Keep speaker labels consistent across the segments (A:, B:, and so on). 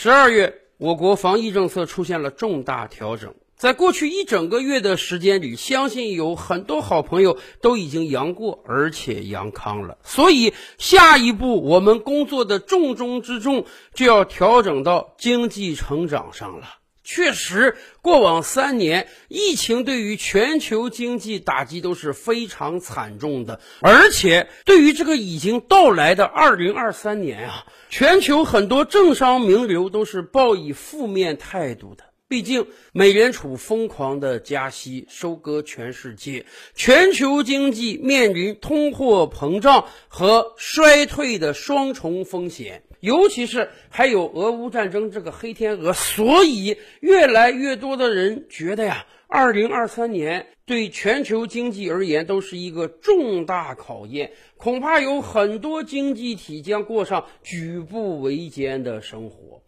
A: 十二月，我国防疫政策出现了重大调整。在过去一整个月的时间里，相信有很多好朋友都已经阳过，而且阳康了。所以，下一步我们工作的重中之重就要调整到经济成长上了。确实，过往三年疫情对于全球经济打击都是非常惨重的，而且对于这个已经到来的二零二三年啊，全球很多政商名流都是抱以负面态度的。毕竟，美联储疯狂的加息，收割全世界，全球经济面临通货膨胀和衰退的双重风险。尤其是还有俄乌战争这个黑天鹅，所以越来越多的人觉得呀，二零二三年对全球经济而言都是一个重大考验，恐怕有很多经济体将过上举步维艰的生活。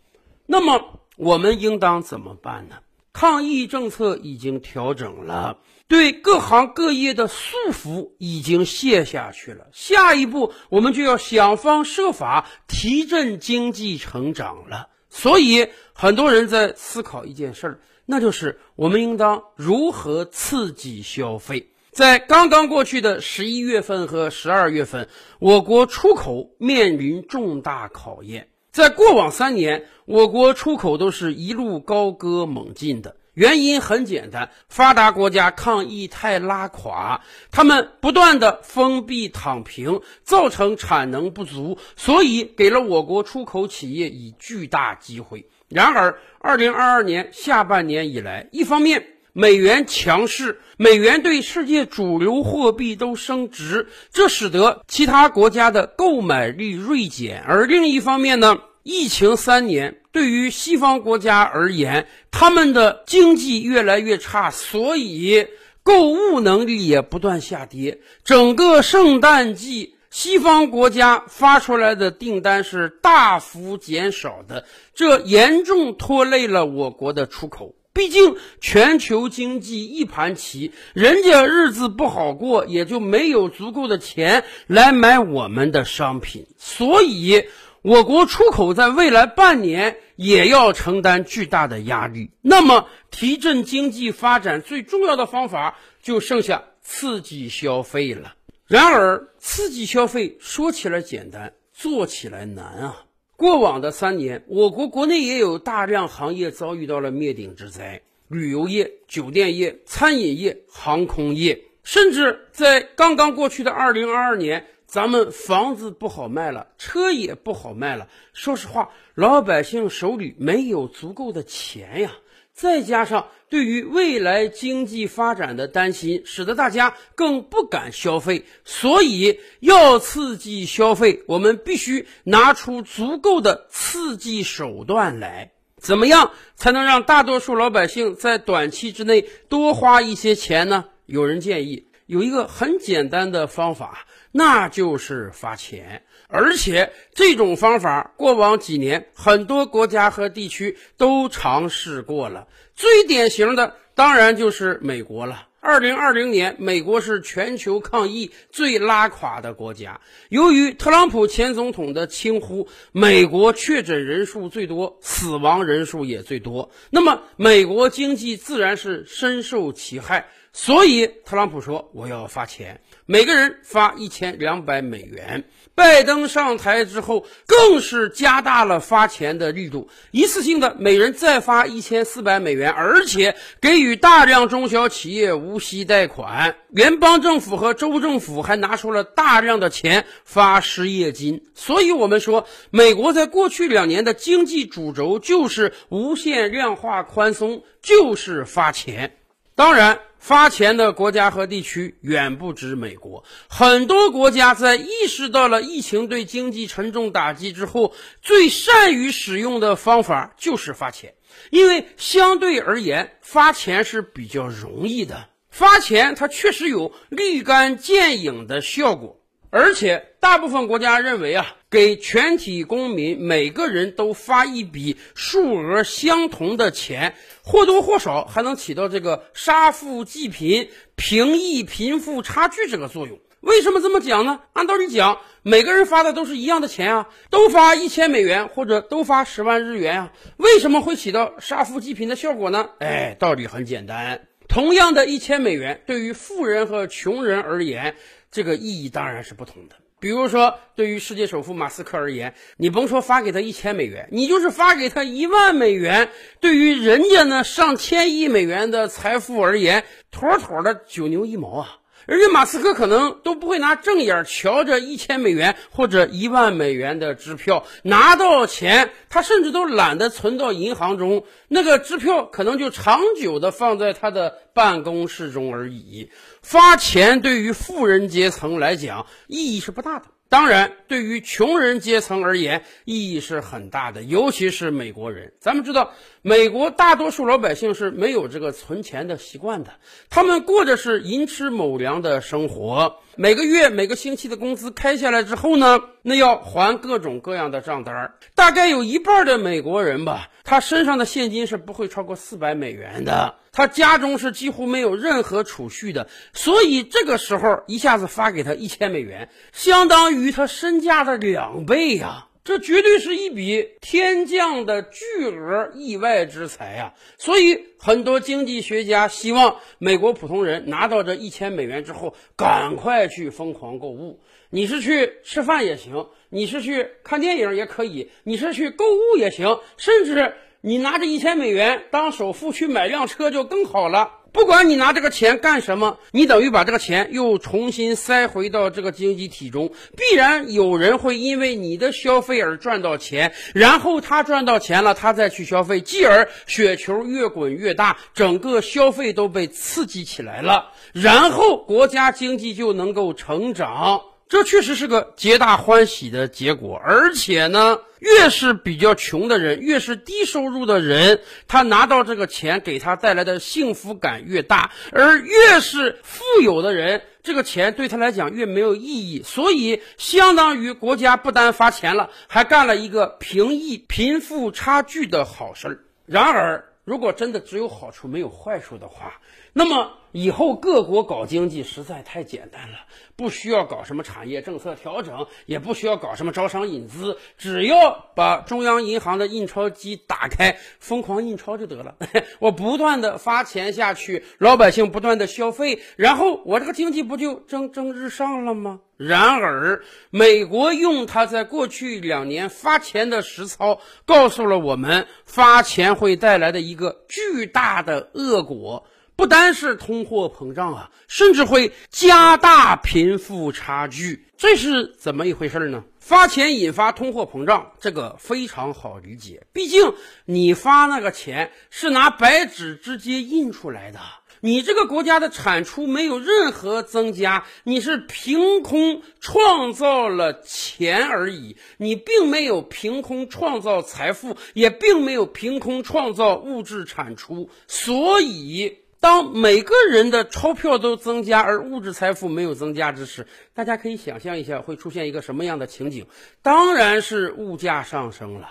A: 那么我们应当怎么办呢？抗疫政策已经调整了。对各行各业的束缚已经卸下去了，下一步我们就要想方设法提振经济成长了。所以，很多人在思考一件事儿，那就是我们应当如何刺激消费。在刚刚过去的十一月份和十二月份，我国出口面临重大考验。在过往三年，我国出口都是一路高歌猛进的。原因很简单，发达国家抗疫太拉垮，他们不断的封闭躺平，造成产能不足，所以给了我国出口企业以巨大机会。然而，二零二二年下半年以来，一方面美元强势，美元对世界主流货币都升值，这使得其他国家的购买力锐减；而另一方面呢？疫情三年，对于西方国家而言，他们的经济越来越差，所以购物能力也不断下跌。整个圣诞季，西方国家发出来的订单是大幅减少的，这严重拖累了我国的出口。毕竟全球经济一盘棋，人家日子不好过，也就没有足够的钱来买我们的商品，所以。我国出口在未来半年也要承担巨大的压力。那么，提振经济发展最重要的方法就剩下刺激消费了。然而，刺激消费说起来简单，做起来难啊！过往的三年，我国国内也有大量行业遭遇到了灭顶之灾：旅游业、酒店业、餐饮业、航空业，甚至在刚刚过去的二零二二年。咱们房子不好卖了，车也不好卖了。说实话，老百姓手里没有足够的钱呀。再加上对于未来经济发展的担心，使得大家更不敢消费。所以，要刺激消费，我们必须拿出足够的刺激手段来。怎么样才能让大多数老百姓在短期之内多花一些钱呢？有人建议有一个很简单的方法。那就是发钱，而且这种方法过往几年很多国家和地区都尝试过了。最典型的当然就是美国了。二零二零年，美国是全球抗疫最拉垮的国家。由于特朗普前总统的轻忽，美国确诊人数最多，死亡人数也最多。那么，美国经济自然是深受其害。所以，特朗普说：“我要发钱。”每个人发一千两百美元。拜登上台之后，更是加大了发钱的力度，一次性的每人再发一千四百美元，而且给予大量中小企业无息贷款。联邦政府和州政府还拿出了大量的钱发失业金。所以，我们说，美国在过去两年的经济主轴就是无限量化宽松，就是发钱。当然。发钱的国家和地区远不止美国，很多国家在意识到了疫情对经济沉重打击之后，最善于使用的方法就是发钱，因为相对而言，发钱是比较容易的。发钱它确实有立竿见影的效果。而且，大部分国家认为啊，给全体公民每个人都发一笔数额相同的钱，或多或少还能起到这个杀富济贫、平抑贫富差距这个作用。为什么这么讲呢？按道理讲，每个人发的都是一样的钱啊，都发一千美元或者都发十万日元啊，为什么会起到杀富济贫的效果呢？哎，道理很简单，同样的一千美元，对于富人和穷人而言，这个意义当然是不同的。比如说，对于世界首富马斯克而言，你甭说发给他一千美元，你就是发给他一万美元，对于人家呢上千亿美元的财富而言，妥妥的九牛一毛啊！而且马斯克可能都不会拿正眼瞧着一千美元或者一万美元的支票，拿到钱，他甚至都懒得存到银行中，那个支票可能就长久的放在他的办公室中而已。发钱对于富人阶层来讲意义是不大的。当然，对于穷人阶层而言，意义是很大的，尤其是美国人。咱们知道，美国大多数老百姓是没有这个存钱的习惯的，他们过的是寅吃卯粮的生活。每个月、每个星期的工资开下来之后呢，那要还各种各样的账单。大概有一半的美国人吧，他身上的现金是不会超过四百美元的。他家中是几乎没有任何储蓄的，所以这个时候一下子发给他一千美元，相当于他身价的两倍呀！这绝对是一笔天降的巨额意外之财啊！所以很多经济学家希望美国普通人拿到这一千美元之后，赶快去疯狂购物。你是去吃饭也行，你是去看电影也可以，你是去购物也行，甚至。你拿着一千美元当首付去买辆车就更好了。不管你拿这个钱干什么，你等于把这个钱又重新塞回到这个经济体中，必然有人会因为你的消费而赚到钱，然后他赚到钱了，他再去消费，继而雪球越滚越大，整个消费都被刺激起来了，然后国家经济就能够成长。这确实是个皆大欢喜的结果，而且呢，越是比较穷的人，越是低收入的人，他拿到这个钱给他带来的幸福感越大，而越是富有的人，这个钱对他来讲越没有意义。所以，相当于国家不单发钱了，还干了一个平抑贫富差距的好事儿。然而，如果真的只有好处没有坏处的话，那么以后各国搞经济实在太简单了。不需要搞什么产业政策调整，也不需要搞什么招商引资，只要把中央银行的印钞机打开，疯狂印钞就得了。我不断的发钱下去，老百姓不断的消费，然后我这个经济不就蒸蒸日上了吗？然而，美国用他在过去两年发钱的实操，告诉了我们发钱会带来的一个巨大的恶果。不单是通货膨胀啊，甚至会加大贫富差距，这是怎么一回事呢？发钱引发通货膨胀，这个非常好理解。毕竟你发那个钱是拿白纸直接印出来的，你这个国家的产出没有任何增加，你是凭空创造了钱而已，你并没有凭空创造财富，也并没有凭空创造物质产出，所以。当每个人的钞票都增加，而物质财富没有增加之时，大家可以想象一下会出现一个什么样的情景？当然是物价上升了。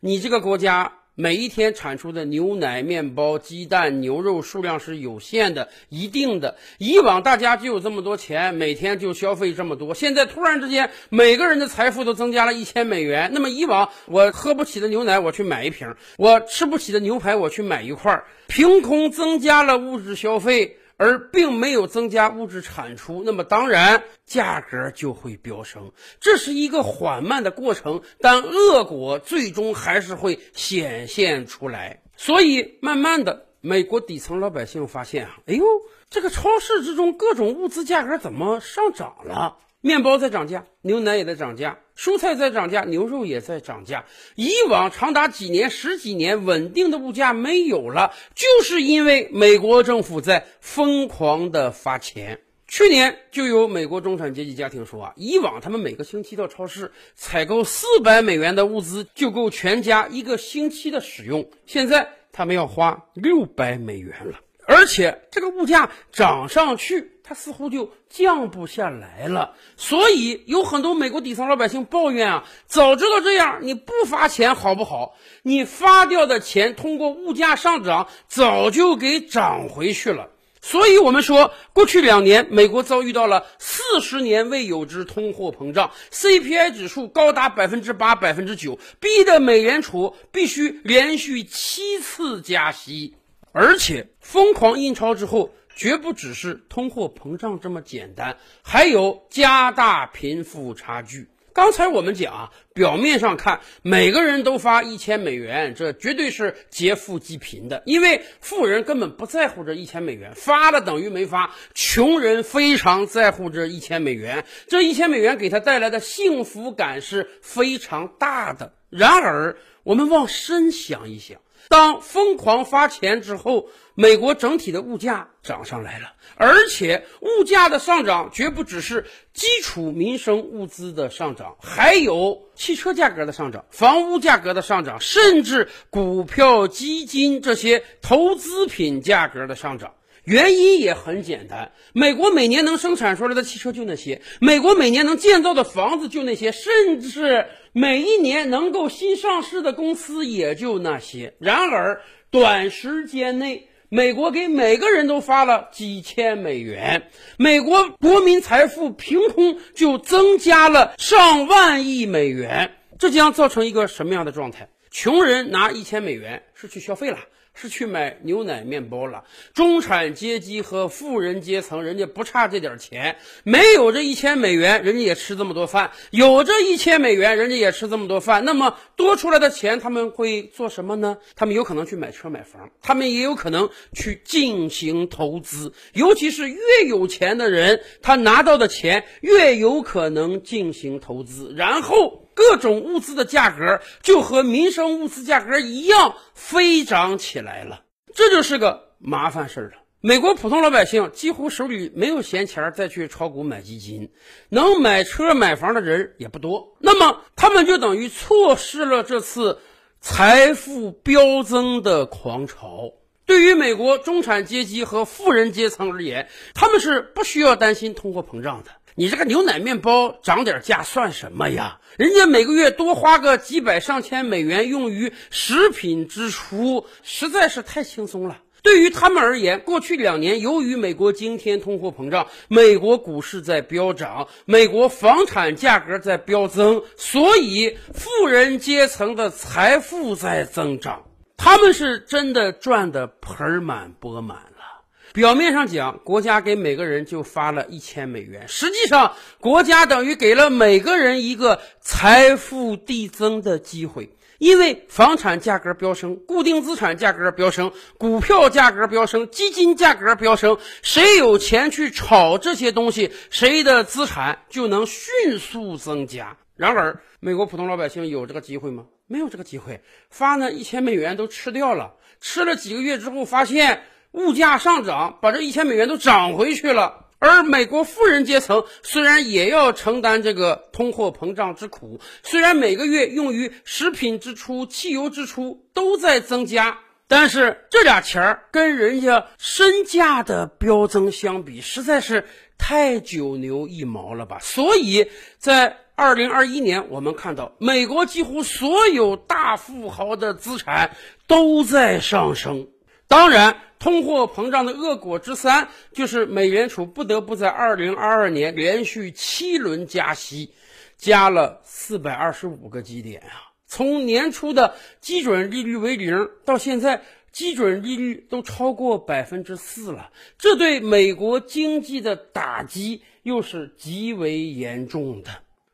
A: 你这个国家。每一天产出的牛奶、面包、鸡蛋、牛肉数量是有限的、一定的。以往大家就有这么多钱，每天就消费这么多。现在突然之间，每个人的财富都增加了一千美元。那么以往我喝不起的牛奶，我去买一瓶；我吃不起的牛排，我去买一块儿。凭空增加了物质消费。而并没有增加物质产出，那么当然价格就会飙升。这是一个缓慢的过程，但恶果最终还是会显现出来。所以，慢慢的，美国底层老百姓发现啊，哎呦，这个超市之中各种物资价格怎么上涨了？面包在涨价，牛奶也在涨价，蔬菜在涨价，牛肉也在涨价。以往长达几年、十几年稳定的物价没有了，就是因为美国政府在疯狂的发钱。去年就有美国中产阶级家庭说啊，以往他们每个星期到超市采购四百美元的物资就够全家一个星期的使用，现在他们要花六百美元了。而且这个物价涨上去，它似乎就降不下来了。所以有很多美国底层老百姓抱怨啊，早知道这样，你不发钱好不好？你发掉的钱通过物价上涨，早就给涨回去了。所以，我们说，过去两年，美国遭遇到了四十年未有之通货膨胀，CPI 指数高达百分之八、百分之九，逼得美联储必须连续七次加息，而且疯狂印钞之后，绝不只是通货膨胀这么简单，还有加大贫富差距。刚才我们讲啊，表面上看每个人都发一千美元，这绝对是劫富济贫的，因为富人根本不在乎这一千美元，发了等于没发；穷人非常在乎这一千美元，这一千美元给他带来的幸福感是非常大的。然而，我们往深想一想。当疯狂发钱之后，美国整体的物价涨上来了，而且物价的上涨绝不只是基础民生物资的上涨，还有汽车价格的上涨、房屋价格的上涨，甚至股票、基金这些投资品价格的上涨。原因也很简单，美国每年能生产出来的汽车就那些，美国每年能建造的房子就那些，甚至每一年能够新上市的公司也就那些。然而，短时间内，美国给每个人都发了几千美元，美国国民财富凭空就增加了上万亿美元，这将造成一个什么样的状态？穷人拿一千美元是去消费了。是去买牛奶面包了。中产阶级和富人阶层，人家不差这点钱，没有这一千美元，人家也吃这么多饭；有这一千美元，人家也吃这么多饭。那么多出来的钱，他们会做什么呢？他们有可能去买车买房，他们也有可能去进行投资。尤其是越有钱的人，他拿到的钱越有可能进行投资，然后。各种物资的价格就和民生物资价格一样飞涨起来了，这就是个麻烦事儿了。美国普通老百姓几乎手里没有闲钱再去炒股买基金，能买车买房的人也不多，那么他们就等于错失了这次财富飙增的狂潮。对于美国中产阶级和富人阶层而言，他们是不需要担心通货膨胀的。你这个牛奶面包涨点价算什么呀？人家每个月多花个几百上千美元用于食品支出，实在是太轻松了。对于他们而言，过去两年由于美国惊天通货膨胀，美国股市在飙涨，美国房产价格在飙增，所以富人阶层的财富在增长，他们是真的赚得盆满钵满。表面上讲，国家给每个人就发了一千美元，实际上国家等于给了每个人一个财富递增的机会。因为房产价格飙升，固定资产价格飙升，股票价格飙升，基金价格飙升，谁有钱去炒这些东西，谁的资产就能迅速增加。然而，美国普通老百姓有这个机会吗？没有这个机会，发那一千美元都吃掉了，吃了几个月之后发现。物价上涨，把这一千美元都涨回去了。而美国富人阶层虽然也要承担这个通货膨胀之苦，虽然每个月用于食品支出、汽油支出都在增加，但是这俩钱儿跟人家身价的飙增相比，实在是太九牛一毛了吧？所以在二零二一年，我们看到美国几乎所有大富豪的资产都在上升。当然。通货膨胀的恶果之三，就是美联储不得不在二零二二年连续七轮加息，加了四百二十五个基点啊！从年初的基准利率为零，到现在基准利率都超过百分之四了，这对美国经济的打击又是极为严重的。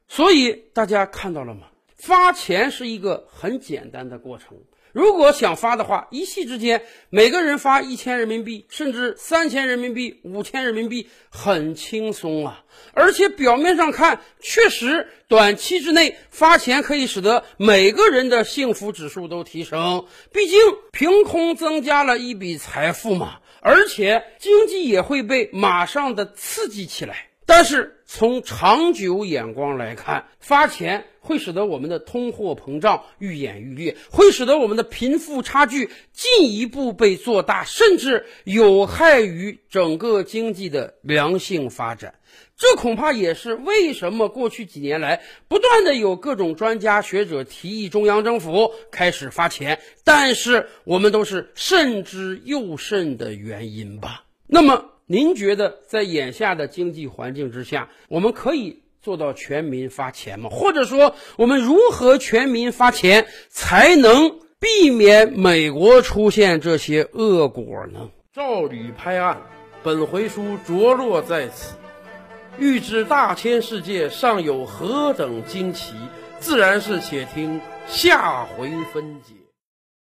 A: 所以大家看到了吗？发钱是一个很简单的过程。如果想发的话，一夕之间每个人发一千人民币，甚至三千人民币、五千人民币，很轻松啊！而且表面上看，确实短期之内发钱可以使得每个人的幸福指数都提升，毕竟凭空增加了一笔财富嘛，而且经济也会被马上的刺激起来。但是从长久眼光来看，发钱会使得我们的通货膨胀愈演愈烈，会使得我们的贫富差距进一步被做大，甚至有害于整个经济的良性发展。这恐怕也是为什么过去几年来不断的有各种专家学者提议中央政府开始发钱，但是我们都是慎之又慎的原因吧。那么，您觉得在眼下的经济环境之下，我们可以做到全民发钱吗？或者说，我们如何全民发钱才能避免美国出现这些恶果呢？
B: 照吕拍案，本回书着落在此。欲知大千世界尚有何等惊奇，自然是且听下回分解。